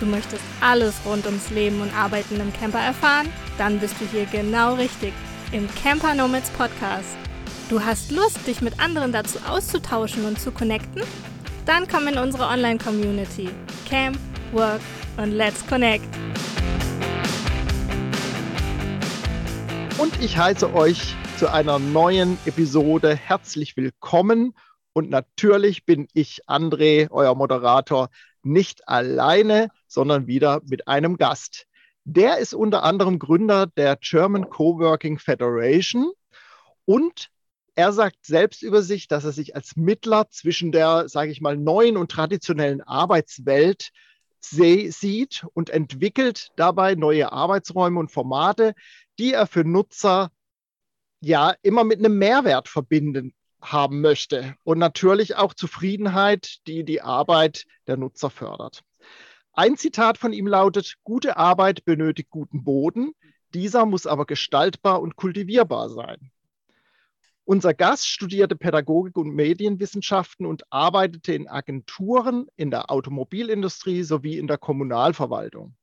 Du möchtest alles rund ums Leben und Arbeiten im Camper erfahren? Dann bist du hier genau richtig im Camper Nomads Podcast. Du hast Lust, dich mit anderen dazu auszutauschen und zu connecten? Dann komm in unsere Online-Community. Camp, Work und Let's Connect. Und ich heiße euch zu einer neuen Episode herzlich willkommen. Und natürlich bin ich André, euer Moderator, nicht alleine, sondern wieder mit einem Gast. Der ist unter anderem Gründer der German Coworking Federation und er sagt selbst über sich, dass er sich als Mittler zwischen der, sage ich mal, neuen und traditionellen Arbeitswelt sieht und entwickelt dabei neue Arbeitsräume und Formate, die er für Nutzer ja immer mit einem Mehrwert verbinden haben möchte und natürlich auch Zufriedenheit, die die Arbeit der Nutzer fördert. Ein Zitat von ihm lautet, gute Arbeit benötigt guten Boden, dieser muss aber gestaltbar und kultivierbar sein. Unser Gast studierte Pädagogik und Medienwissenschaften und arbeitete in Agenturen, in der Automobilindustrie sowie in der Kommunalverwaltung.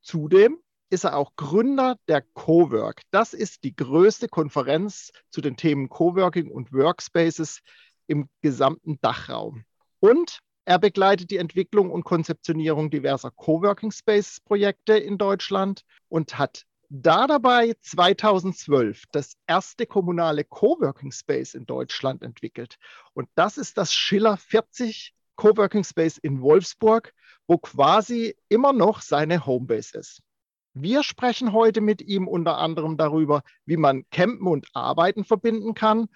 Zudem ist er auch Gründer der Cowork. Das ist die größte Konferenz zu den Themen Coworking und Workspaces im gesamten Dachraum. Und er begleitet die Entwicklung und Konzeptionierung diverser Coworking Spaces Projekte in Deutschland und hat da dabei 2012 das erste kommunale Coworking Space in Deutschland entwickelt. Und das ist das Schiller 40 Coworking Space in Wolfsburg, wo quasi immer noch seine Homebase ist. Wir sprechen heute mit ihm unter anderem darüber, wie man Campen und Arbeiten verbinden kann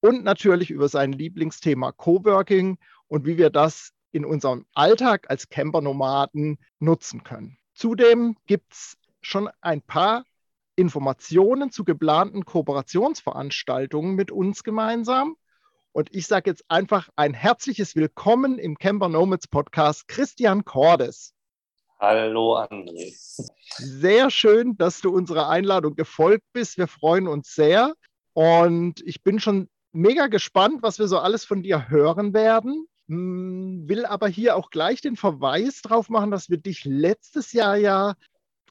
und natürlich über sein Lieblingsthema Coworking und wie wir das in unserem Alltag als Campernomaden nutzen können. Zudem gibt es schon ein paar Informationen zu geplanten Kooperationsveranstaltungen mit uns gemeinsam. Und ich sage jetzt einfach ein herzliches Willkommen im Camper Nomads Podcast, Christian Cordes. Hallo André. Sehr schön, dass du unserer Einladung gefolgt bist. Wir freuen uns sehr. Und ich bin schon mega gespannt, was wir so alles von dir hören werden. Hm, will aber hier auch gleich den Verweis drauf machen, dass wir dich letztes Jahr ja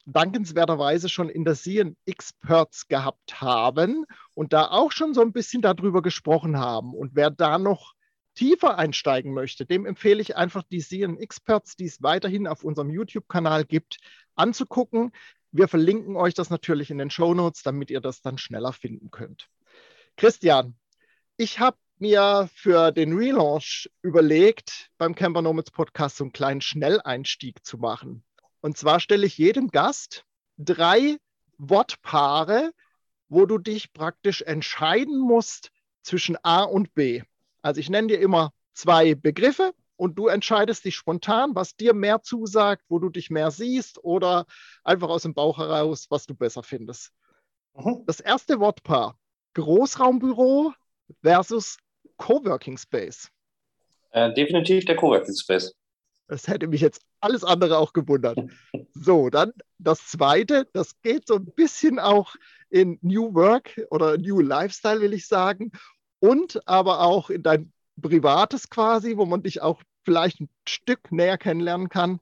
dankenswerterweise schon in der CN Experts gehabt haben und da auch schon so ein bisschen darüber gesprochen haben. Und wer da noch tiefer einsteigen möchte, dem empfehle ich einfach die CN Experts, die es weiterhin auf unserem YouTube-Kanal gibt, anzugucken. Wir verlinken euch das natürlich in den Show Notes, damit ihr das dann schneller finden könnt. Christian, ich habe mir für den Relaunch überlegt, beim Camper Nomads Podcast so einen kleinen Schnelleinstieg zu machen. Und zwar stelle ich jedem Gast drei Wortpaare, wo du dich praktisch entscheiden musst zwischen A und B. Also ich nenne dir immer zwei Begriffe und du entscheidest dich spontan, was dir mehr zusagt, wo du dich mehr siehst oder einfach aus dem Bauch heraus, was du besser findest. Mhm. Das erste Wortpaar, Großraumbüro versus Coworking Space. Äh, definitiv der Coworking Space. Das hätte mich jetzt alles andere auch gewundert. So, dann das zweite, das geht so ein bisschen auch in New Work oder New Lifestyle, will ich sagen und aber auch in dein Privates quasi, wo man dich auch vielleicht ein Stück näher kennenlernen kann.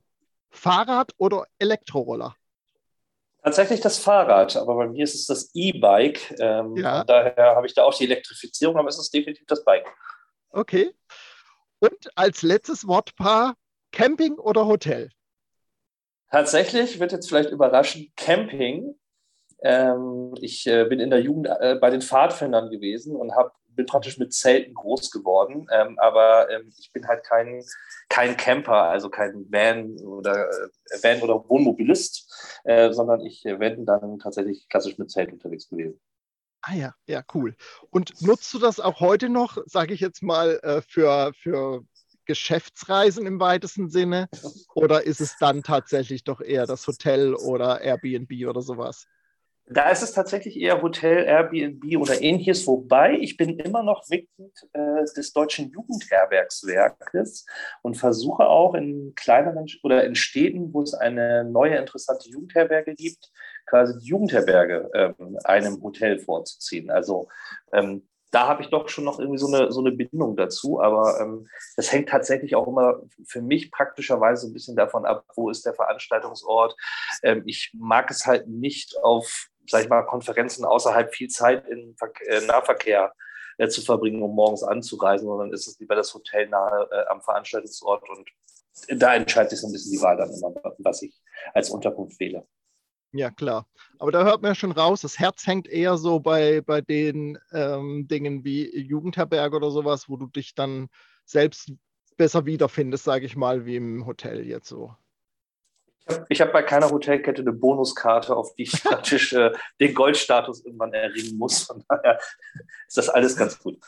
Fahrrad oder Elektroroller? Tatsächlich das Fahrrad, aber bei mir ist es das E-Bike. Ähm, ja. Daher habe ich da auch die Elektrifizierung, aber es ist definitiv das Bike. Okay. Und als letztes Wortpaar Camping oder Hotel? Tatsächlich wird jetzt vielleicht überraschen Camping. Ähm, ich äh, bin in der Jugend äh, bei den Pfadfindern gewesen und habe bin praktisch mit Zelten groß geworden, ähm, aber ähm, ich bin halt kein, kein Camper, also kein Van oder äh, Van oder Wohnmobilist, äh, sondern ich äh, bin dann tatsächlich klassisch mit Zelt unterwegs gewesen. Ah ja, ja, cool. Und nutzt du das auch heute noch, sage ich jetzt mal, äh, für, für Geschäftsreisen im weitesten Sinne? Oder ist es dann tatsächlich doch eher das Hotel oder Airbnb oder sowas? Da ist es tatsächlich eher Hotel, Airbnb oder ähnliches, wobei ich bin immer noch Mitglied äh, des Deutschen Jugendherbergswerkes und versuche auch in kleineren oder in Städten, wo es eine neue interessante Jugendherberge gibt, quasi die Jugendherberge ähm, einem Hotel vorzuziehen. Also ähm, da habe ich doch schon noch irgendwie so eine, so eine Bindung dazu. Aber ähm, das hängt tatsächlich auch immer für mich praktischerweise ein bisschen davon ab, wo ist der Veranstaltungsort. Ähm, ich mag es halt nicht auf, sag ich mal, Konferenzen außerhalb viel Zeit im äh, Nahverkehr äh, zu verbringen, um morgens anzureisen, sondern ist es lieber das Hotel nahe äh, am Veranstaltungsort und da entscheidet sich so ein bisschen die Wahl dann immer, was ich als Unterkunft wähle. Ja, klar. Aber da hört man ja schon raus, das Herz hängt eher so bei, bei den ähm, Dingen wie Jugendherberge oder sowas, wo du dich dann selbst besser wiederfindest, sage ich mal, wie im Hotel jetzt so. Ich habe bei keiner Hotelkette eine Bonuskarte, auf die ich praktisch äh, den Goldstatus irgendwann erringen muss. Von daher ist das alles ganz gut.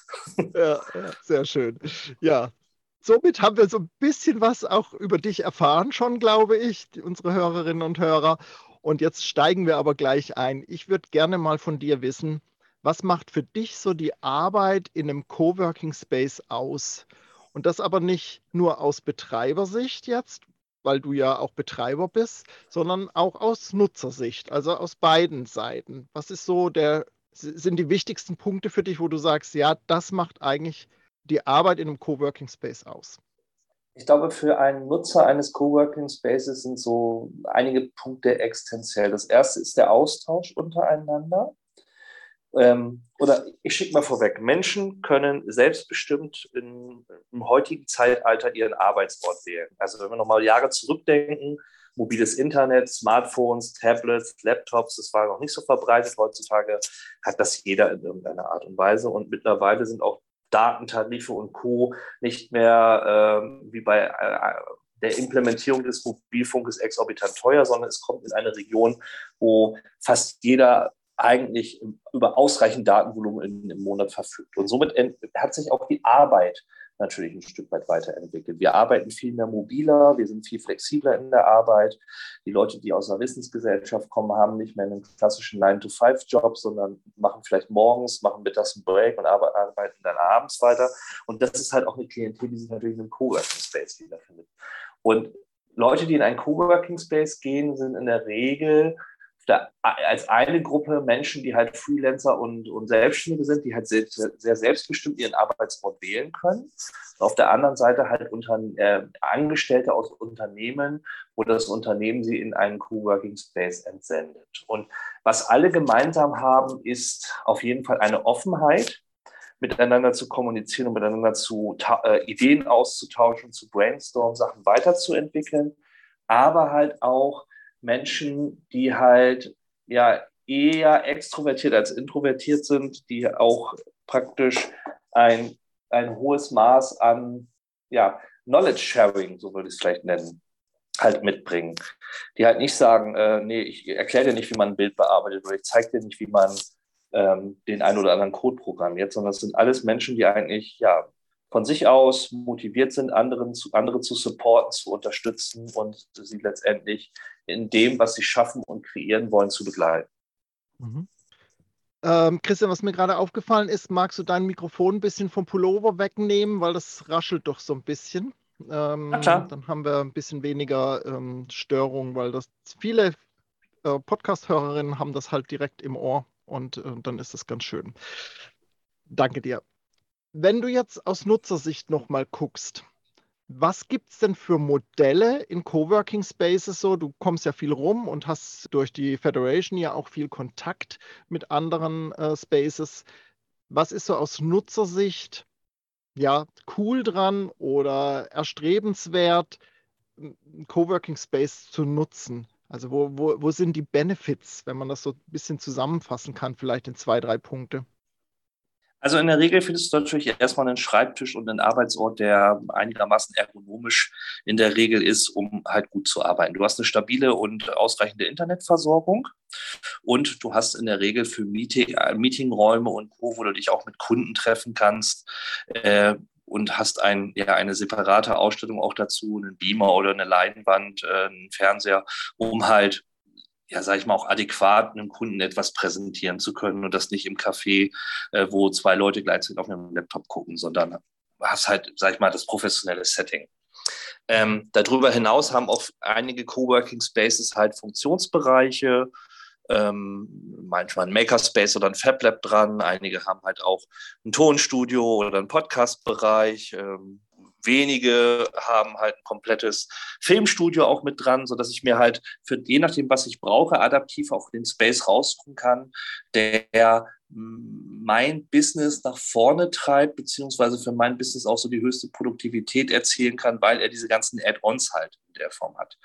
Ja, ja, sehr schön. Ja, somit haben wir so ein bisschen was auch über dich erfahren schon, glaube ich, unsere Hörerinnen und Hörer. Und jetzt steigen wir aber gleich ein. Ich würde gerne mal von dir wissen, was macht für dich so die Arbeit in einem Coworking Space aus? Und das aber nicht nur aus Betreibersicht jetzt, weil du ja auch Betreiber bist, sondern auch aus Nutzersicht, also aus beiden Seiten. Was ist so der, sind die wichtigsten Punkte für dich, wo du sagst, ja, das macht eigentlich die Arbeit in einem Coworking Space aus? Ich glaube, für einen Nutzer eines Coworking Spaces sind so einige Punkte existenziell. Das erste ist der Austausch untereinander. Ähm, oder ich schicke mal vorweg, Menschen können selbstbestimmt in, im heutigen Zeitalter ihren Arbeitsort wählen. Also wenn wir nochmal Jahre zurückdenken, mobiles Internet, Smartphones, Tablets, Laptops, das war noch nicht so verbreitet. Heutzutage hat das jeder in irgendeiner Art und Weise. Und mittlerweile sind auch Datentarife und Co. nicht mehr ähm, wie bei äh, der Implementierung des Mobilfunkes exorbitant teuer, sondern es kommt in eine Region, wo fast jeder eigentlich über ausreichend Datenvolumen im Monat verfügt. Und somit hat sich auch die Arbeit natürlich ein Stück weit weiterentwickelt. Wir arbeiten viel mehr mobiler, wir sind viel flexibler in der Arbeit. Die Leute, die aus einer Wissensgesellschaft kommen, haben nicht mehr einen klassischen 9-to-5-Job, sondern machen vielleicht morgens, machen mittags einen Break und arbeiten dann abends weiter. Und das ist halt auch eine Klientel, die sich natürlich in einem Coworking Space wiederfindet. Und Leute, die in einen Coworking Space gehen, sind in der Regel da, als eine Gruppe Menschen, die halt Freelancer und, und Selbstständige sind, die halt sehr, sehr selbstbestimmt ihren Arbeitsort wählen können. Und auf der anderen Seite halt unter, äh, Angestellte aus Unternehmen, wo das Unternehmen sie in einen Coworking Space entsendet. Und was alle gemeinsam haben, ist auf jeden Fall eine Offenheit, miteinander zu kommunizieren und miteinander zu äh, Ideen auszutauschen, zu brainstormen, Sachen weiterzuentwickeln, aber halt auch Menschen, die halt ja eher extrovertiert als introvertiert sind, die auch praktisch ein, ein hohes Maß an ja, Knowledge Sharing, so würde ich es vielleicht nennen, halt mitbringen. Die halt nicht sagen, äh, nee, ich erkläre dir nicht, wie man ein Bild bearbeitet oder ich zeige dir nicht, wie man ähm, den einen oder anderen Code programmiert, sondern es sind alles Menschen, die eigentlich ja von sich aus motiviert sind, anderen zu, andere zu supporten, zu unterstützen und sie letztendlich in dem, was sie schaffen und kreieren wollen, zu begleiten. Mhm. Ähm, Christian, was mir gerade aufgefallen ist, magst du dein Mikrofon ein bisschen vom Pullover wegnehmen, weil das raschelt doch so ein bisschen. Ähm, dann haben wir ein bisschen weniger ähm, Störung, weil das viele äh, Podcast-Hörerinnen haben das halt direkt im Ohr und äh, dann ist das ganz schön. Danke dir. Wenn du jetzt aus Nutzersicht nochmal guckst, was gibt es denn für Modelle in Coworking Spaces so? Du kommst ja viel rum und hast durch die Federation ja auch viel Kontakt mit anderen äh, Spaces. Was ist so aus Nutzersicht ja cool dran oder erstrebenswert, einen Coworking Space zu nutzen? Also wo, wo, wo sind die Benefits, wenn man das so ein bisschen zusammenfassen kann, vielleicht in zwei, drei Punkte? Also in der Regel findest du natürlich erstmal einen Schreibtisch und einen Arbeitsort, der einigermaßen ergonomisch in der Regel ist, um halt gut zu arbeiten. Du hast eine stabile und ausreichende Internetversorgung und du hast in der Regel für Meeting, äh, Meetingräume und Co., wo du dich auch mit Kunden treffen kannst, äh, und hast ein, ja, eine separate Ausstattung auch dazu, einen Beamer oder eine Leinwand, äh, einen Fernseher, um halt ja, sage ich mal, auch adäquat einem Kunden etwas präsentieren zu können und das nicht im Café, äh, wo zwei Leute gleichzeitig auf einem Laptop gucken, sondern hast halt, sage ich mal, das professionelle Setting. Ähm, darüber hinaus haben auch einige Coworking Spaces halt Funktionsbereiche, ähm, manchmal ein Makerspace oder ein FabLab dran. Einige haben halt auch ein Tonstudio oder einen Podcast-Bereich. Ähm, wenige haben halt ein komplettes Filmstudio auch mit dran, sodass ich mir halt für je nachdem, was ich brauche, adaptiv auch den Space raussuchen kann, der mein Business nach vorne treibt, beziehungsweise für mein Business auch so die höchste Produktivität erzielen kann, weil er diese ganzen Add-ons halt in der Form hat.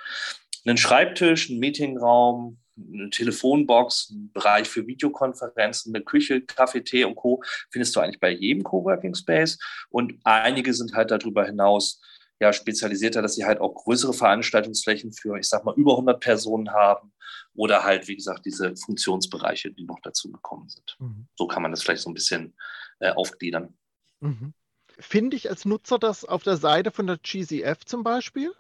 Einen Schreibtisch, einen Meetingraum, eine Telefonbox, ein Bereich für Videokonferenzen, eine Küche, Kaffee, Tee und Co. findest du eigentlich bei jedem Coworking Space. Und einige sind halt darüber hinaus ja spezialisierter, dass sie halt auch größere Veranstaltungsflächen für, ich sag mal, über 100 Personen haben oder halt, wie gesagt, diese Funktionsbereiche, die noch dazu gekommen sind. Mhm. So kann man das vielleicht so ein bisschen äh, aufgliedern. Mhm. Finde ich als Nutzer das auf der Seite von der GCF zum Beispiel?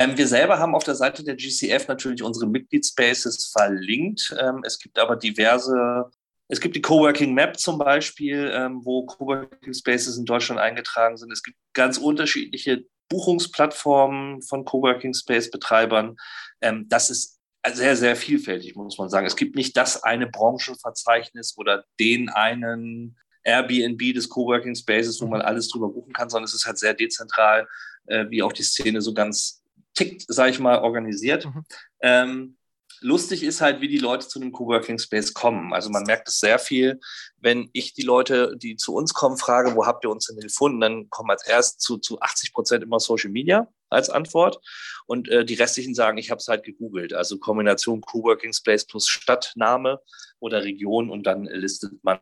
Ähm, wir selber haben auf der Seite der GCF natürlich unsere Mitgliedspaces verlinkt. Ähm, es gibt aber diverse, es gibt die Coworking Map zum Beispiel, ähm, wo Coworking Spaces in Deutschland eingetragen sind. Es gibt ganz unterschiedliche Buchungsplattformen von Coworking Space Betreibern. Ähm, das ist sehr, sehr vielfältig, muss man sagen. Es gibt nicht das eine Branchenverzeichnis oder den einen Airbnb des Coworking Spaces, wo man alles drüber buchen kann, sondern es ist halt sehr dezentral, äh, wie auch die Szene so ganz tickt, sage ich mal, organisiert. Mhm. Ähm, lustig ist halt, wie die Leute zu einem Coworking Space kommen. Also man merkt es sehr viel, wenn ich die Leute, die zu uns kommen, frage, wo habt ihr uns denn gefunden, dann kommen als erst zu, zu 80 Prozent immer Social Media als Antwort und äh, die restlichen sagen, ich habe es halt gegoogelt. Also Kombination Coworking Space plus Stadtname oder Region und dann listet man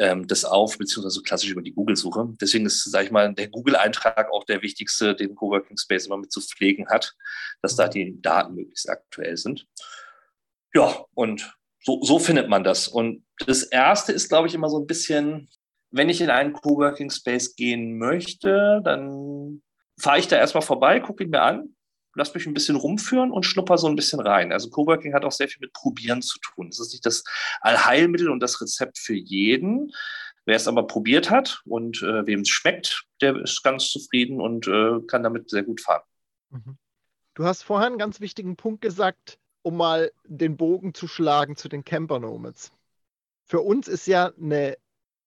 ähm, das auf, beziehungsweise klassisch über die Google-Suche. Deswegen ist, sage ich mal, der Google-Eintrag auch der wichtigste, den Coworking Space immer mit zu pflegen hat, dass da die Daten möglichst aktuell sind. Ja, und so, so findet man das. Und das Erste ist, glaube ich, immer so ein bisschen, wenn ich in einen Coworking Space gehen möchte, dann fahre ich da erstmal vorbei, gucke ihn mir an, lass mich ein bisschen rumführen und schnupper so ein bisschen rein. Also Coworking hat auch sehr viel mit Probieren zu tun. Es ist nicht das Allheilmittel und das Rezept für jeden. Wer es aber probiert hat und äh, wem es schmeckt, der ist ganz zufrieden und äh, kann damit sehr gut fahren. Mhm. Du hast vorher einen ganz wichtigen Punkt gesagt, um mal den Bogen zu schlagen zu den Camper Nomads. Für uns ist ja eine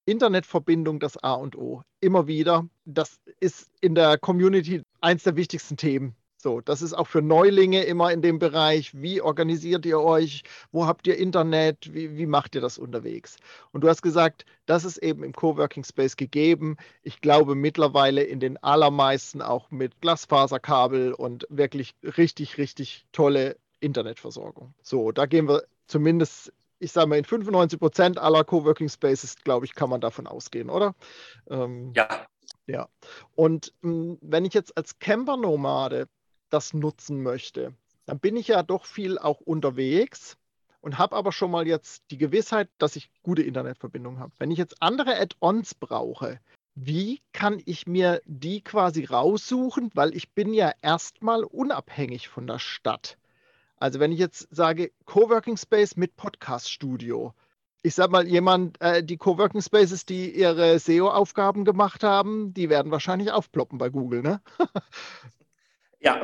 Internetverbindung das A und O. Immer wieder. Das ist in der Community eins der wichtigsten Themen so, das ist auch für Neulinge immer in dem Bereich, wie organisiert ihr euch, wo habt ihr Internet, wie, wie macht ihr das unterwegs? Und du hast gesagt, das ist eben im Coworking Space gegeben. Ich glaube mittlerweile in den allermeisten auch mit Glasfaserkabel und wirklich richtig, richtig tolle Internetversorgung. So, da gehen wir zumindest ich sage mal, in 95 Prozent aller Coworking Spaces, glaube ich, kann man davon ausgehen, oder? Ähm, ja. Ja. Und mh, hm, wenn ich jetzt als Camper-Nomade das nutzen möchte, dann bin ich ja doch viel auch unterwegs und habe aber schon mal jetzt die Gewissheit, dass ich gute Internetverbindung habe. Wenn ich jetzt andere Add-ons brauche, wie kann ich mir die quasi raussuchen? Weil ich bin ja erstmal unabhängig von der Stadt. Also wenn ich jetzt sage Coworking Space mit Podcast Studio, ich sag mal, jemand, äh, die Coworking Spaces, die ihre SEO-Aufgaben gemacht haben, die werden wahrscheinlich aufploppen bei Google, ne? Ja,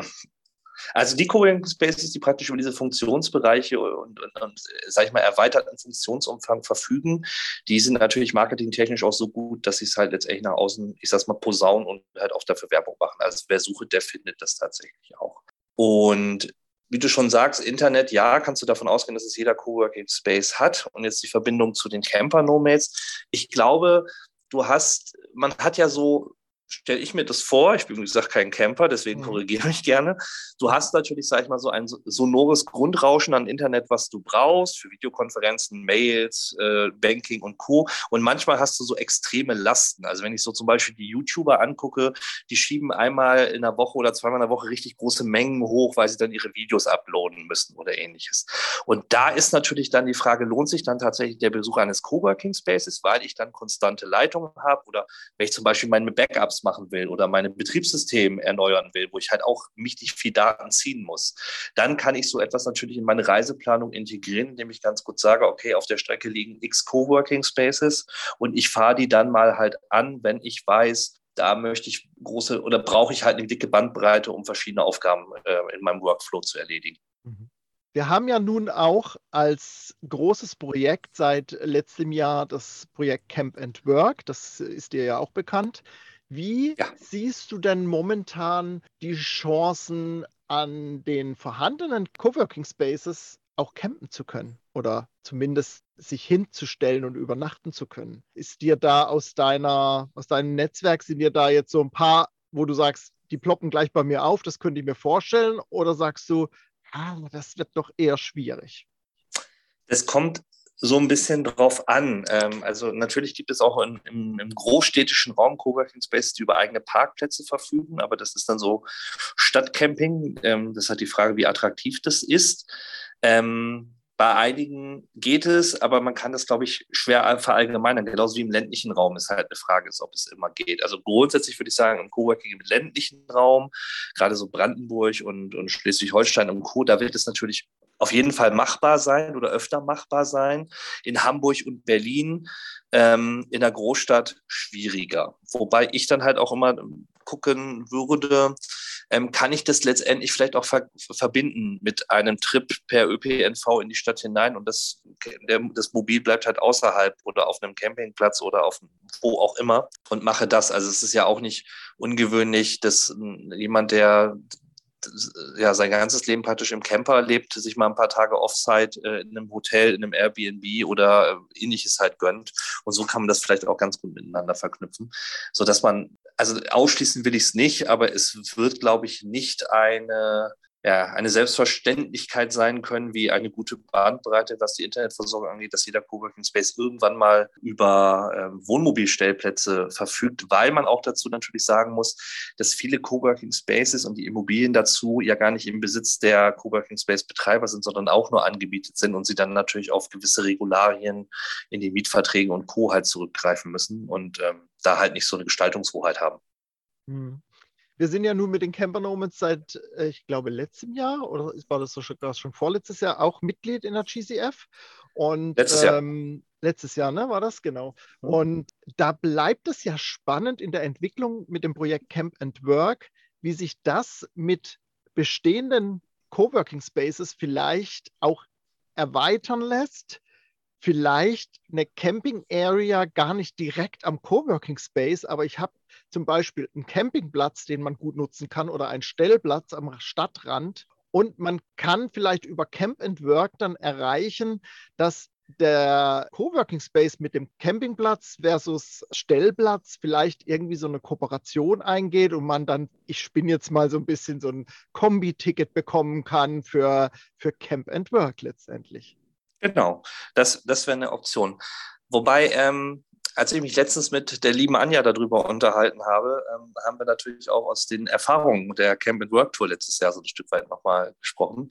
also die Coworking Spaces, die praktisch über diese Funktionsbereiche und, und, und sage ich mal, erweiterten Funktionsumfang verfügen, die sind natürlich marketingtechnisch auch so gut, dass sie es halt letztendlich nach außen, ich sag's mal, posaunen und halt auch dafür Werbung machen. Also wer sucht, der findet das tatsächlich auch. Und wie du schon sagst, Internet, ja, kannst du davon ausgehen, dass es jeder Coworking Space hat. Und jetzt die Verbindung zu den Camper Nomads. Ich glaube, du hast, man hat ja so stelle ich mir das vor, ich bin wie gesagt kein Camper, deswegen mhm. korrigiere ich gerne. Du hast natürlich, sag ich mal, so ein sonores Grundrauschen an Internet, was du brauchst für Videokonferenzen, Mails, äh, Banking und Co. Und manchmal hast du so extreme Lasten. Also wenn ich so zum Beispiel die YouTuber angucke, die schieben einmal in der Woche oder zweimal in der Woche richtig große Mengen hoch, weil sie dann ihre Videos uploaden müssen oder ähnliches. Und da ist natürlich dann die Frage, lohnt sich dann tatsächlich der Besuch eines Coworking Spaces, weil ich dann konstante Leitungen habe oder wenn ich zum Beispiel meine Backups machen will oder meine Betriebssystem erneuern will, wo ich halt auch mächtig viel Daten ziehen muss, dann kann ich so etwas natürlich in meine Reiseplanung integrieren, indem ich ganz gut sage, okay, auf der Strecke liegen x Coworking Spaces und ich fahre die dann mal halt an, wenn ich weiß, da möchte ich große oder brauche ich halt eine dicke Bandbreite, um verschiedene Aufgaben äh, in meinem Workflow zu erledigen. Mhm. Wir haben ja nun auch als großes Projekt seit letztem Jahr das Projekt Camp and Work. Das ist dir ja auch bekannt. Wie ja. siehst du denn momentan die Chancen an den vorhandenen Coworking Spaces auch campen zu können oder zumindest sich hinzustellen und übernachten zu können? Ist dir da aus deiner aus deinem Netzwerk sind dir da jetzt so ein paar, wo du sagst, die ploppen gleich bei mir auf, das könnte ich mir vorstellen oder sagst du, ah, das wird doch eher schwierig. Es kommt so ein bisschen drauf an. Ähm, also natürlich gibt es auch in, im, im, großstädtischen Raum Coworking Spaces, die über eigene Parkplätze verfügen, aber das ist dann so Stadtcamping. Ähm, das hat die Frage, wie attraktiv das ist. Ähm, bei einigen geht es, aber man kann das, glaube ich, schwer verallgemeinern. Genauso wie im ländlichen Raum ist halt eine Frage, ist, ob es immer geht. Also grundsätzlich würde ich sagen, im Coworking im ländlichen Raum, gerade so Brandenburg und, und Schleswig-Holstein und Co., da wird es natürlich auf jeden Fall machbar sein oder öfter machbar sein. In Hamburg und Berlin, ähm, in der Großstadt schwieriger. Wobei ich dann halt auch immer gucken würde, ähm, kann ich das letztendlich vielleicht auch ver verbinden mit einem Trip per ÖPNV in die Stadt hinein und das, der, das Mobil bleibt halt außerhalb oder auf einem Campingplatz oder auf wo auch immer und mache das. Also es ist ja auch nicht ungewöhnlich, dass jemand, der ja sein ganzes Leben praktisch im Camper lebt, sich mal ein paar Tage Offsite äh, in einem Hotel, in einem Airbnb oder äh, ähnliches halt gönnt. Und so kann man das vielleicht auch ganz gut miteinander verknüpfen, so dass man also ausschließen will ich es nicht, aber es wird, glaube ich, nicht eine ja, eine Selbstverständlichkeit sein können, wie eine gute Bandbreite, was die Internetversorgung angeht, dass jeder Coworking Space irgendwann mal über ähm, Wohnmobilstellplätze verfügt, weil man auch dazu natürlich sagen muss, dass viele Coworking Spaces und die Immobilien dazu ja gar nicht im Besitz der Coworking Space Betreiber sind, sondern auch nur angebietet sind und sie dann natürlich auf gewisse Regularien in den Mietverträgen und Co. halt zurückgreifen müssen und ähm, da halt nicht so eine Gestaltungshoheit haben. Hm. Wir sind ja nun mit den Camper Nomads seit, äh, ich glaube, letztem Jahr oder war das sogar schon vorletztes Jahr auch Mitglied in der GCF. Und letztes Jahr. Ähm, letztes Jahr, ne, war das genau. Mhm. Und da bleibt es ja spannend in der Entwicklung mit dem Projekt Camp and Work, wie sich das mit bestehenden Coworking Spaces vielleicht auch erweitern lässt, vielleicht eine Camping Area gar nicht direkt am Coworking Space, aber ich habe zum Beispiel einen Campingplatz, den man gut nutzen kann oder einen Stellplatz am Stadtrand und man kann vielleicht über Camp and Work dann erreichen, dass der Coworking Space mit dem Campingplatz versus Stellplatz vielleicht irgendwie so eine Kooperation eingeht und man dann, ich spinne jetzt mal so ein bisschen so ein Kombi-Ticket bekommen kann für, für Camp and Work letztendlich. Genau, das, das wäre eine Option. Wobei, ähm, als ich mich letztens mit der lieben Anja darüber unterhalten habe, ähm, haben wir natürlich auch aus den Erfahrungen der Camp and Work Tour letztes Jahr so ein Stück weit nochmal gesprochen.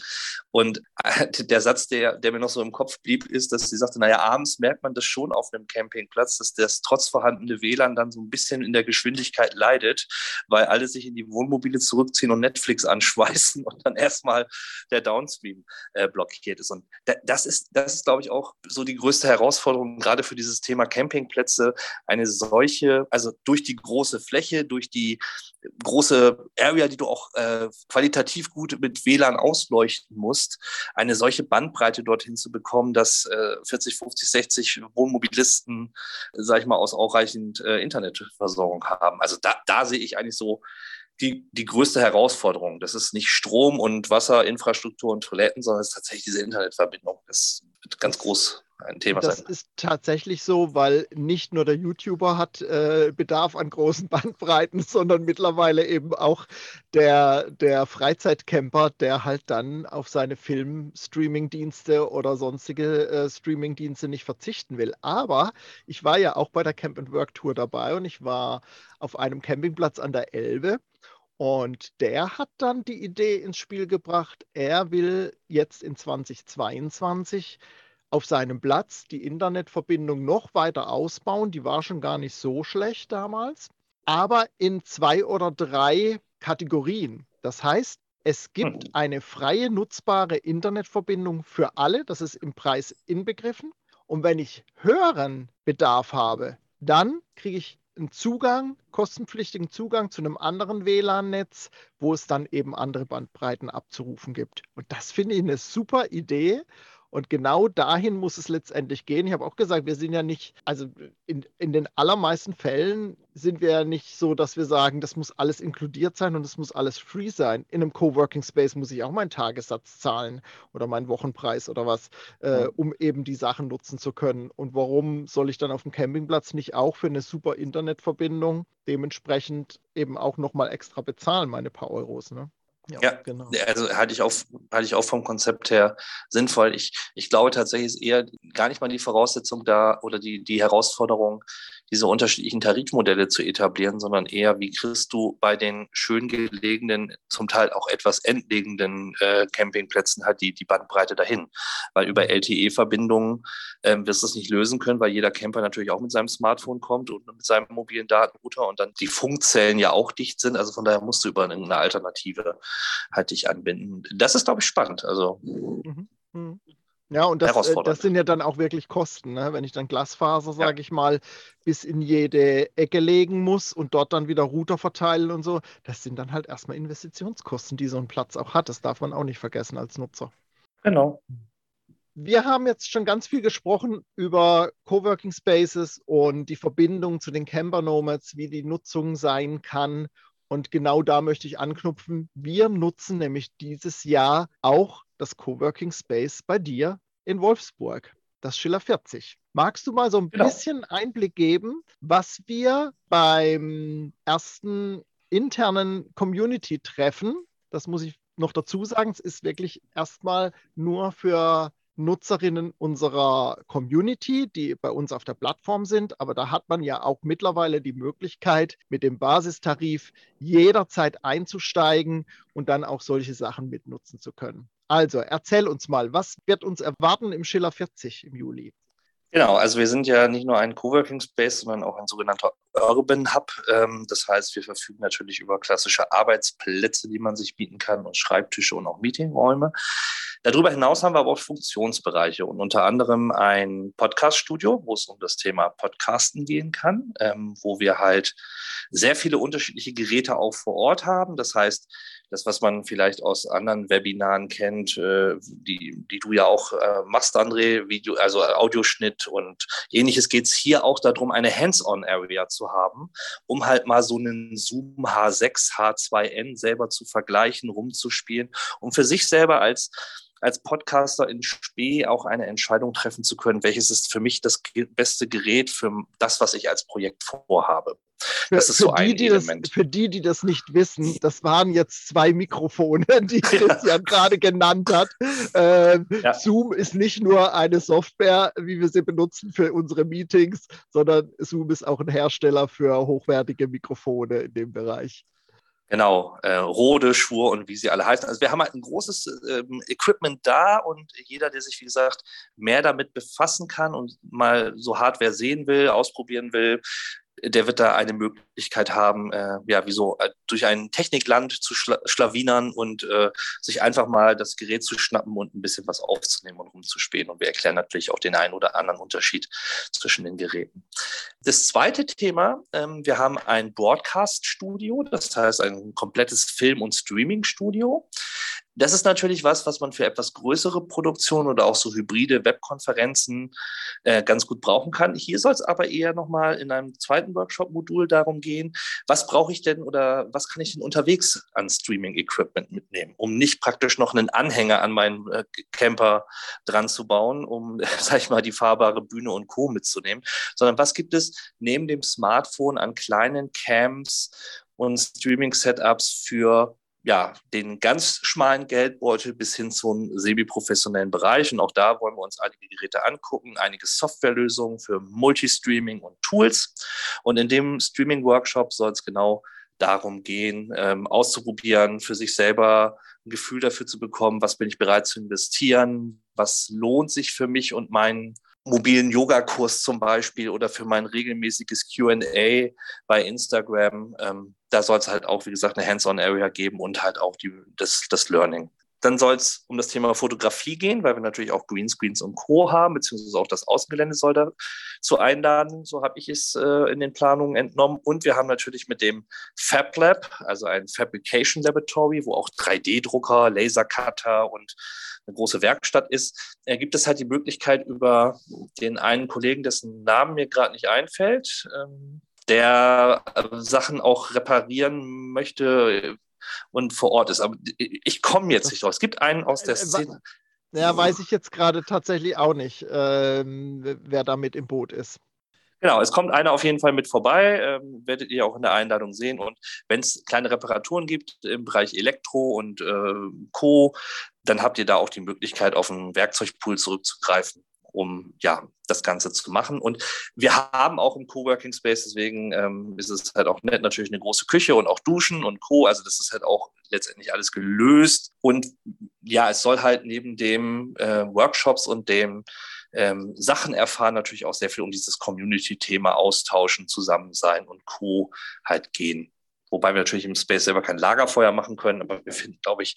Und äh, der Satz, der, der mir noch so im Kopf blieb, ist, dass sie sagte, naja, abends merkt man das schon auf einem Campingplatz, dass das trotz vorhandene WLAN dann so ein bisschen in der Geschwindigkeit leidet, weil alle sich in die Wohnmobile zurückziehen und Netflix anschweißen und dann erstmal der Downstream äh, blockiert ist. Und das ist, das ist, glaube ich, auch so die größte Herausforderung, gerade für dieses Thema Campingplätze Plätze eine solche, also durch die große Fläche, durch die große Area, die du auch äh, qualitativ gut mit WLAN ausleuchten musst, eine solche Bandbreite dorthin zu bekommen, dass äh, 40, 50, 60 Wohnmobilisten, sag ich mal, aus ausreichend äh, Internetversorgung haben. Also da, da sehe ich eigentlich so die, die größte Herausforderung. Das ist nicht Strom und Wasser, Infrastruktur und Toiletten, sondern es ist tatsächlich diese Internetverbindung. Das wird ganz groß ein Thema das sein. Das ist tatsächlich so, weil nicht nur der YouTuber hat äh, Bedarf an großen Bandbreiten, sondern mittlerweile eben auch der, der Freizeitcamper, der halt dann auf seine Film-Streaming-Dienste oder sonstige äh, Streaming-Dienste nicht verzichten will. Aber ich war ja auch bei der Camp and Work Tour dabei und ich war auf einem Campingplatz an der Elbe. Und der hat dann die Idee ins Spiel gebracht, er will jetzt in 2022 auf seinem Platz die Internetverbindung noch weiter ausbauen. Die war schon gar nicht so schlecht damals, aber in zwei oder drei Kategorien. Das heißt, es gibt hm. eine freie nutzbare Internetverbindung für alle, das ist im Preis inbegriffen. Und wenn ich höheren Bedarf habe, dann kriege ich einen Zugang, kostenpflichtigen Zugang zu einem anderen WLAN-Netz, wo es dann eben andere Bandbreiten abzurufen gibt. Und das finde ich eine super Idee. Und genau dahin muss es letztendlich gehen. Ich habe auch gesagt, wir sind ja nicht, also in, in den allermeisten Fällen sind wir ja nicht so, dass wir sagen, das muss alles inkludiert sein und es muss alles free sein. In einem Coworking Space muss ich auch meinen Tagessatz zahlen oder meinen Wochenpreis oder was, äh, um eben die Sachen nutzen zu können. Und warum soll ich dann auf dem Campingplatz nicht auch für eine super Internetverbindung dementsprechend eben auch nochmal extra bezahlen, meine paar Euros? Ne? Ja, ja, genau. Also halte ich, auch, halte ich auch vom Konzept her sinnvoll. Ich, ich glaube tatsächlich ist eher gar nicht mal die Voraussetzung da oder die, die Herausforderung, diese unterschiedlichen Tarifmodelle zu etablieren, sondern eher, wie kriegst du bei den schön gelegenen, zum Teil auch etwas entlegenen äh, Campingplätzen halt die, die Bandbreite dahin. Weil über mhm. LTE-Verbindungen ähm, wirst du es nicht lösen können, weil jeder Camper natürlich auch mit seinem Smartphone kommt und mit seinem mobilen Datenrouter und dann die Funkzellen ja auch dicht sind. Also von daher musst du über eine Alternative halt dich anbinden. Das ist, glaube ich, spannend. Also. Mhm. Mhm. Ja, und das, äh, das sind ja dann auch wirklich Kosten. Ne? Wenn ich dann Glasfaser, sage ja. ich mal, bis in jede Ecke legen muss und dort dann wieder Router verteilen und so, das sind dann halt erstmal Investitionskosten, die so ein Platz auch hat. Das darf man auch nicht vergessen als Nutzer. Genau. Wir haben jetzt schon ganz viel gesprochen über Coworking Spaces und die Verbindung zu den Camper Nomads, wie die Nutzung sein kann. Und genau da möchte ich anknüpfen. Wir nutzen nämlich dieses Jahr auch das Coworking Space bei dir in Wolfsburg, das Schiller 40. Magst du mal so ein genau. bisschen Einblick geben, was wir beim ersten internen Community-Treffen, das muss ich noch dazu sagen, es ist wirklich erstmal nur für Nutzerinnen unserer Community, die bei uns auf der Plattform sind. Aber da hat man ja auch mittlerweile die Möglichkeit, mit dem Basistarif jederzeit einzusteigen und dann auch solche Sachen mitnutzen zu können. Also erzähl uns mal, was wird uns erwarten im Schiller 40 im Juli? Genau, also wir sind ja nicht nur ein Coworking Space, sondern auch ein sogenannter Urban Hub. Ähm, das heißt, wir verfügen natürlich über klassische Arbeitsplätze, die man sich bieten kann und Schreibtische und auch Meetingräume. Darüber hinaus haben wir aber auch Funktionsbereiche und unter anderem ein Podcast-Studio, wo es um das Thema Podcasten gehen kann, ähm, wo wir halt sehr viele unterschiedliche Geräte auch vor Ort haben. Das heißt, das, was man vielleicht aus anderen Webinaren kennt, äh, die, die du ja auch äh, machst, André, Video, also Audioschnitt und ähnliches, geht es hier auch darum, eine Hands-on-Area zu haben, um halt mal so einen Zoom H6, H2N selber zu vergleichen, rumzuspielen, um für sich selber als als Podcaster in Spee auch eine Entscheidung treffen zu können, welches ist für mich das beste Gerät für das, was ich als Projekt vorhabe. Das ist für so ein die, Element. Das, für die, die das nicht wissen, das waren jetzt zwei Mikrofone, die Christian ja. gerade genannt hat. Ähm, ja. Zoom ist nicht nur eine Software, wie wir sie benutzen für unsere Meetings, sondern Zoom ist auch ein Hersteller für hochwertige Mikrofone in dem Bereich. Genau, äh, Rode, Schwur und wie sie alle heißen. Also wir haben halt ein großes ähm, Equipment da und jeder, der sich, wie gesagt, mehr damit befassen kann und mal so Hardware sehen will, ausprobieren will, der wird da eine Möglichkeit haben, äh, ja, wie so äh, durch ein Technikland zu schla schlawinern und äh, sich einfach mal das Gerät zu schnappen und ein bisschen was aufzunehmen und rumzuspielen. Und wir erklären natürlich auch den einen oder anderen Unterschied zwischen den Geräten. Das zweite Thema, ähm, wir haben ein Broadcast-Studio, das heißt ein komplettes Film- und Streaming-Studio. Das ist natürlich was, was man für etwas größere Produktionen oder auch so hybride Webkonferenzen äh, ganz gut brauchen kann. Hier soll es aber eher nochmal in einem zweiten Workshop-Modul darum gehen, was brauche ich denn oder was kann ich denn unterwegs an Streaming-Equipment mitnehmen, um nicht praktisch noch einen Anhänger an meinen äh, Camper dran zu bauen, um, sag ich mal, die fahrbare Bühne und Co. mitzunehmen, sondern was gibt es neben dem Smartphone an kleinen Cams und Streaming-Setups für ja, den ganz schmalen Geldbeutel bis hin zum semi-professionellen Bereich. Und auch da wollen wir uns einige Geräte angucken, einige Softwarelösungen für Multistreaming und Tools. Und in dem Streaming-Workshop soll es genau darum gehen, ähm, auszuprobieren, für sich selber ein Gefühl dafür zu bekommen, was bin ich bereit zu investieren, was lohnt sich für mich und meinen mobilen Yogakurs zum Beispiel oder für mein regelmäßiges QA bei Instagram. Ähm, da soll es halt auch, wie gesagt, eine Hands-on-Area geben und halt auch die, das, das Learning. Dann soll es um das Thema Fotografie gehen, weil wir natürlich auch Greenscreens und Co. haben, beziehungsweise auch das Außengelände soll dazu einladen. So habe ich es äh, in den Planungen entnommen. Und wir haben natürlich mit dem Fab Lab, also ein Fabrication Laboratory, wo auch 3D-Drucker, Lasercutter und eine große Werkstatt ist, äh, gibt es halt die Möglichkeit über den einen Kollegen, dessen Namen mir gerade nicht einfällt, ähm, der äh, Sachen auch reparieren möchte, und vor Ort ist. Aber ich komme jetzt nicht drauf. Es gibt einen aus der äh, Szene. Ja, weiß ich jetzt gerade tatsächlich auch nicht, ähm, wer da mit im Boot ist. Genau, es kommt einer auf jeden Fall mit vorbei, ähm, werdet ihr auch in der Einladung sehen. Und wenn es kleine Reparaturen gibt im Bereich Elektro und äh, Co., dann habt ihr da auch die Möglichkeit, auf einen Werkzeugpool zurückzugreifen um ja das Ganze zu machen. Und wir haben auch im Coworking Space, deswegen ähm, ist es halt auch nett, natürlich eine große Küche und auch Duschen und Co. Also das ist halt auch letztendlich alles gelöst. Und ja, es soll halt neben dem äh, Workshops und dem ähm, Sachen erfahren, natürlich auch sehr viel um dieses Community-Thema austauschen, zusammen sein und Co. halt gehen. Wobei wir natürlich im Space selber kein Lagerfeuer machen können, aber wir finden, glaube ich,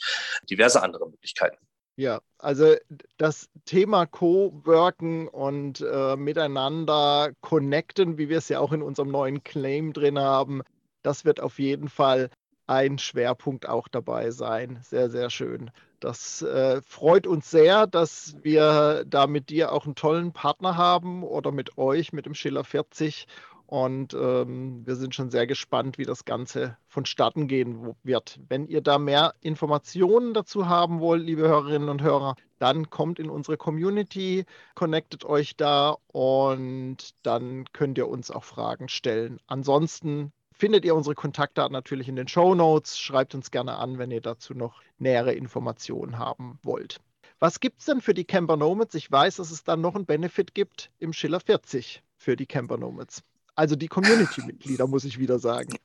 diverse andere Möglichkeiten. Ja, also das Thema Co-Worken und äh, miteinander connecten, wie wir es ja auch in unserem neuen Claim drin haben, das wird auf jeden Fall ein Schwerpunkt auch dabei sein. Sehr, sehr schön. Das äh, freut uns sehr, dass wir da mit dir auch einen tollen Partner haben oder mit euch, mit dem Schiller 40 und ähm, wir sind schon sehr gespannt, wie das Ganze vonstatten gehen wird. Wenn ihr da mehr Informationen dazu haben wollt, liebe Hörerinnen und Hörer, dann kommt in unsere Community, connectet euch da und dann könnt ihr uns auch Fragen stellen. Ansonsten findet ihr unsere Kontaktdaten natürlich in den Show Notes. Schreibt uns gerne an, wenn ihr dazu noch nähere Informationen haben wollt. Was gibt es denn für die Camper Nomads? Ich weiß, dass es dann noch einen Benefit gibt im Schiller 40 für die Camper Nomads. Also die Community-Mitglieder, muss ich wieder sagen.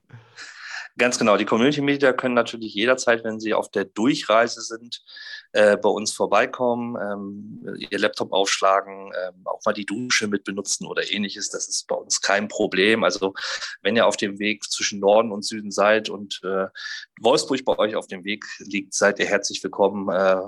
Ganz genau. Die Community-Mitglieder können natürlich jederzeit, wenn sie auf der Durchreise sind, äh, bei uns vorbeikommen, ähm, ihr Laptop aufschlagen, ähm, auch mal die Dusche mit benutzen oder ähnliches. Das ist bei uns kein Problem. Also wenn ihr auf dem Weg zwischen Norden und Süden seid und äh, Wolfsburg bei euch auf dem Weg liegt, seid ihr herzlich willkommen. Äh,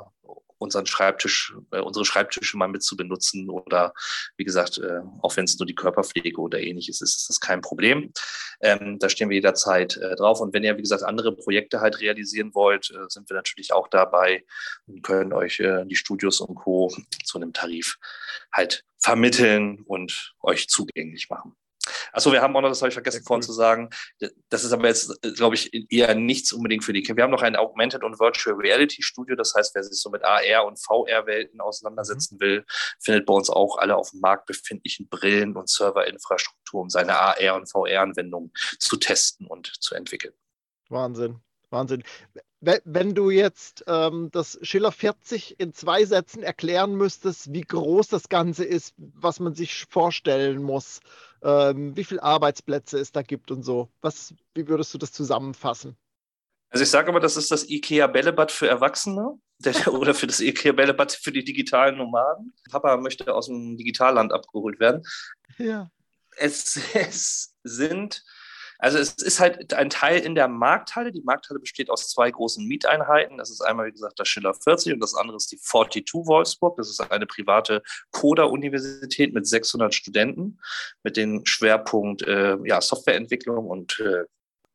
unseren Schreibtisch, äh, unsere Schreibtische mal mit zu benutzen oder wie gesagt, äh, auch wenn es nur die Körperpflege oder ähnliches ist, ist das kein Problem. Ähm, da stehen wir jederzeit äh, drauf. Und wenn ihr, wie gesagt, andere Projekte halt realisieren wollt, äh, sind wir natürlich auch dabei und können euch äh, die Studios und Co. zu einem Tarif halt vermitteln und euch zugänglich machen. Achso, wir haben auch noch, das habe ich vergessen vorhin zu sagen, das ist aber jetzt, glaube ich, eher nichts unbedingt für die Kinder. Wir haben noch ein Augmented und Virtual Reality Studio, das heißt, wer sich so mit AR und VR-Welten auseinandersetzen mhm. will, findet bei uns auch alle auf dem Markt befindlichen Brillen und Serverinfrastruktur, um seine AR- und VR-Anwendungen zu testen und zu entwickeln. Wahnsinn. Wahnsinn. Wenn du jetzt ähm, das Schiller 40 in zwei Sätzen erklären müsstest, wie groß das Ganze ist, was man sich vorstellen muss, ähm, wie viele Arbeitsplätze es da gibt und so, was, wie würdest du das zusammenfassen? Also ich sage aber, das ist das IKEA Bällebad für Erwachsene oder für das IKEA Bällebad für die digitalen Nomaden. Papa möchte aus dem Digitalland abgeholt werden. Ja. Es, es sind also es ist halt ein Teil in der Markthalle. Die Markthalle besteht aus zwei großen Mieteinheiten. Das ist einmal, wie gesagt, das Schiller 40 und das andere ist die 42 Wolfsburg. Das ist eine private Coda-Universität mit 600 Studenten mit dem Schwerpunkt äh, ja, Softwareentwicklung und äh,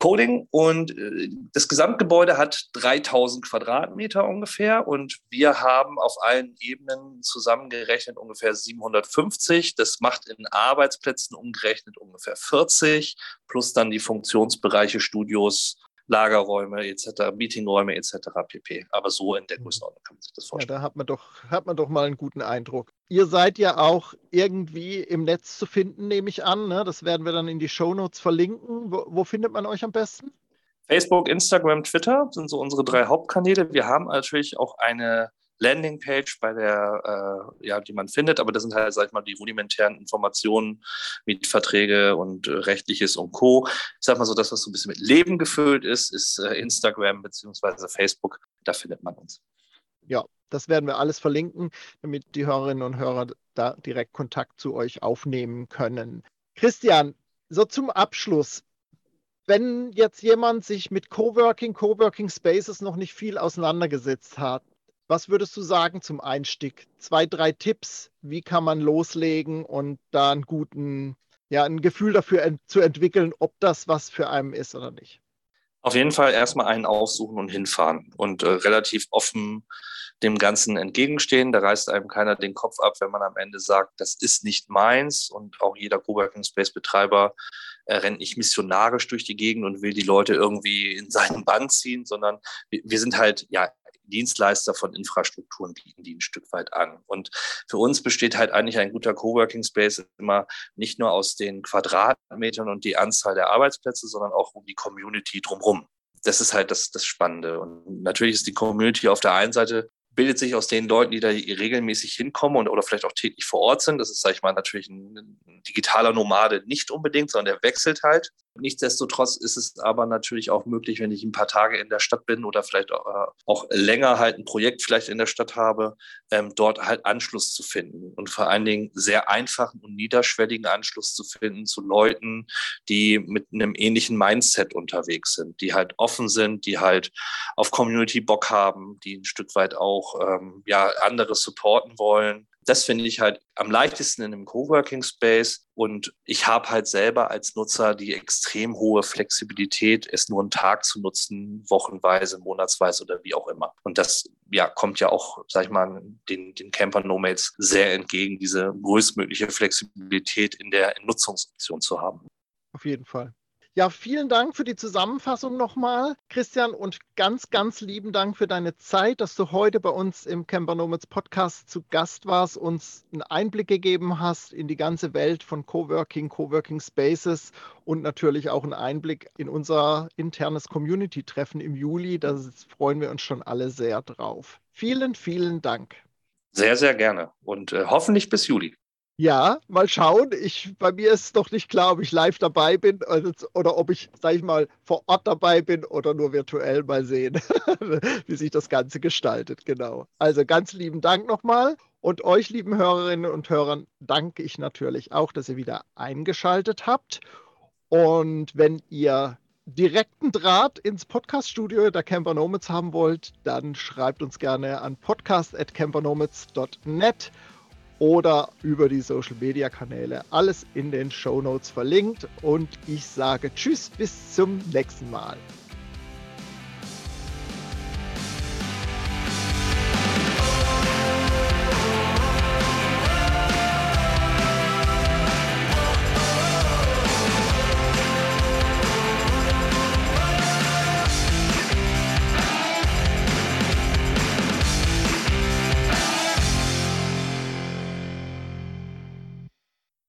Coding und äh, das Gesamtgebäude hat 3000 Quadratmeter ungefähr und wir haben auf allen Ebenen zusammengerechnet ungefähr 750. Das macht in Arbeitsplätzen umgerechnet ungefähr 40 plus dann die Funktionsbereiche Studios, Lagerräume etc., Meetingräume etc. pp. Aber so in der mhm. Größenordnung kann man sich das vorstellen. Ja, da hat man, doch, hat man doch mal einen guten Eindruck. Ihr seid ja auch irgendwie im Netz zu finden, nehme ich an. Ne? Das werden wir dann in die Shownotes verlinken. Wo, wo findet man euch am besten? Facebook, Instagram, Twitter sind so unsere drei Hauptkanäle. Wir haben natürlich auch eine Landingpage, bei der, äh, ja, die man findet, aber das sind halt, sag ich mal, die rudimentären Informationen, Mietverträge und äh, rechtliches und Co. Ich sag mal so, das, was so ein bisschen mit Leben gefüllt ist, ist äh, Instagram beziehungsweise Facebook. Da findet man uns. Ja, das werden wir alles verlinken, damit die Hörerinnen und Hörer da direkt Kontakt zu euch aufnehmen können. Christian, so zum Abschluss. Wenn jetzt jemand sich mit Coworking, Coworking Spaces noch nicht viel auseinandergesetzt hat, Was würdest du sagen zum Einstieg? Zwei, drei Tipps, wie kann man loslegen und da einen guten, ja, ein Gefühl dafür ent zu entwickeln, ob das was für einen ist oder nicht? Auf jeden Fall erstmal einen aussuchen und hinfahren und äh, relativ offen dem Ganzen entgegenstehen. Da reißt einem keiner den Kopf ab, wenn man am Ende sagt, das ist nicht meins. Und auch jeder Coworking Space Betreiber äh, rennt nicht missionarisch durch die Gegend und will die Leute irgendwie in seinen Bann ziehen, sondern wir, wir sind halt ja Dienstleister von Infrastrukturen bieten die ein Stück weit an. Und für uns besteht halt eigentlich ein guter Coworking Space immer nicht nur aus den Quadratmetern und die Anzahl der Arbeitsplätze, sondern auch um die Community drumherum. Das ist halt das, das Spannende. Und natürlich ist die Community auf der einen Seite bildet sich aus den Leuten, die da regelmäßig hinkommen und, oder vielleicht auch täglich vor Ort sind. Das ist, sage ich mal, natürlich ein, ein, digitaler Nomade nicht unbedingt, sondern der wechselt halt. Nichtsdestotrotz ist es aber natürlich auch möglich, wenn ich ein paar Tage in der Stadt bin oder vielleicht auch, äh, auch länger halt ein Projekt vielleicht in der Stadt habe, ähm, dort halt Anschluss zu finden und vor allen Dingen sehr einfachen und niederschwelligen Anschluss zu finden zu Leuten, die mit einem ähnlichen Mindset unterwegs sind, die halt offen sind, die halt auf Community Bock haben, die ein Stück weit auch ähm, ja andere supporten wollen das finde ich halt am leichtesten in einem Coworking Space. Und ich habe halt selber als Nutzer die extrem hohe Flexibilität, es nur einen Tag zu nutzen, wochenweise, monatsweise oder wie auch immer. Und das ja, kommt ja auch, sag ich mal, den, den Camper Nomads sehr entgegen, diese größtmögliche Flexibilität in der Nutzungsoption zu haben. Auf jeden Fall. Ja, vielen Dank für die Zusammenfassung nochmal, Christian, und ganz, ganz lieben Dank für deine Zeit, dass du heute bei uns im Camper Nomads Podcast zu Gast warst, uns einen Einblick gegeben hast in die ganze Welt von Coworking, Coworking Spaces und natürlich auch einen Einblick in unser internes Community-Treffen im Juli. Da freuen wir uns schon alle sehr drauf. Vielen, vielen Dank. Sehr, sehr gerne und äh, hoffentlich bis Juli. Ja, mal schauen. Ich, bei mir ist noch nicht klar, ob ich live dabei bin oder, oder ob ich, sage ich mal, vor Ort dabei bin oder nur virtuell mal sehen, wie sich das Ganze gestaltet. Genau. Also ganz lieben Dank nochmal. Und euch, lieben Hörerinnen und Hörern, danke ich natürlich auch, dass ihr wieder eingeschaltet habt. Und wenn ihr direkten Draht ins Podcaststudio der Camper Nomads haben wollt, dann schreibt uns gerne an podcast.campernomads.net oder über die Social Media Kanäle. Alles in den Show Notes verlinkt und ich sage Tschüss, bis zum nächsten Mal.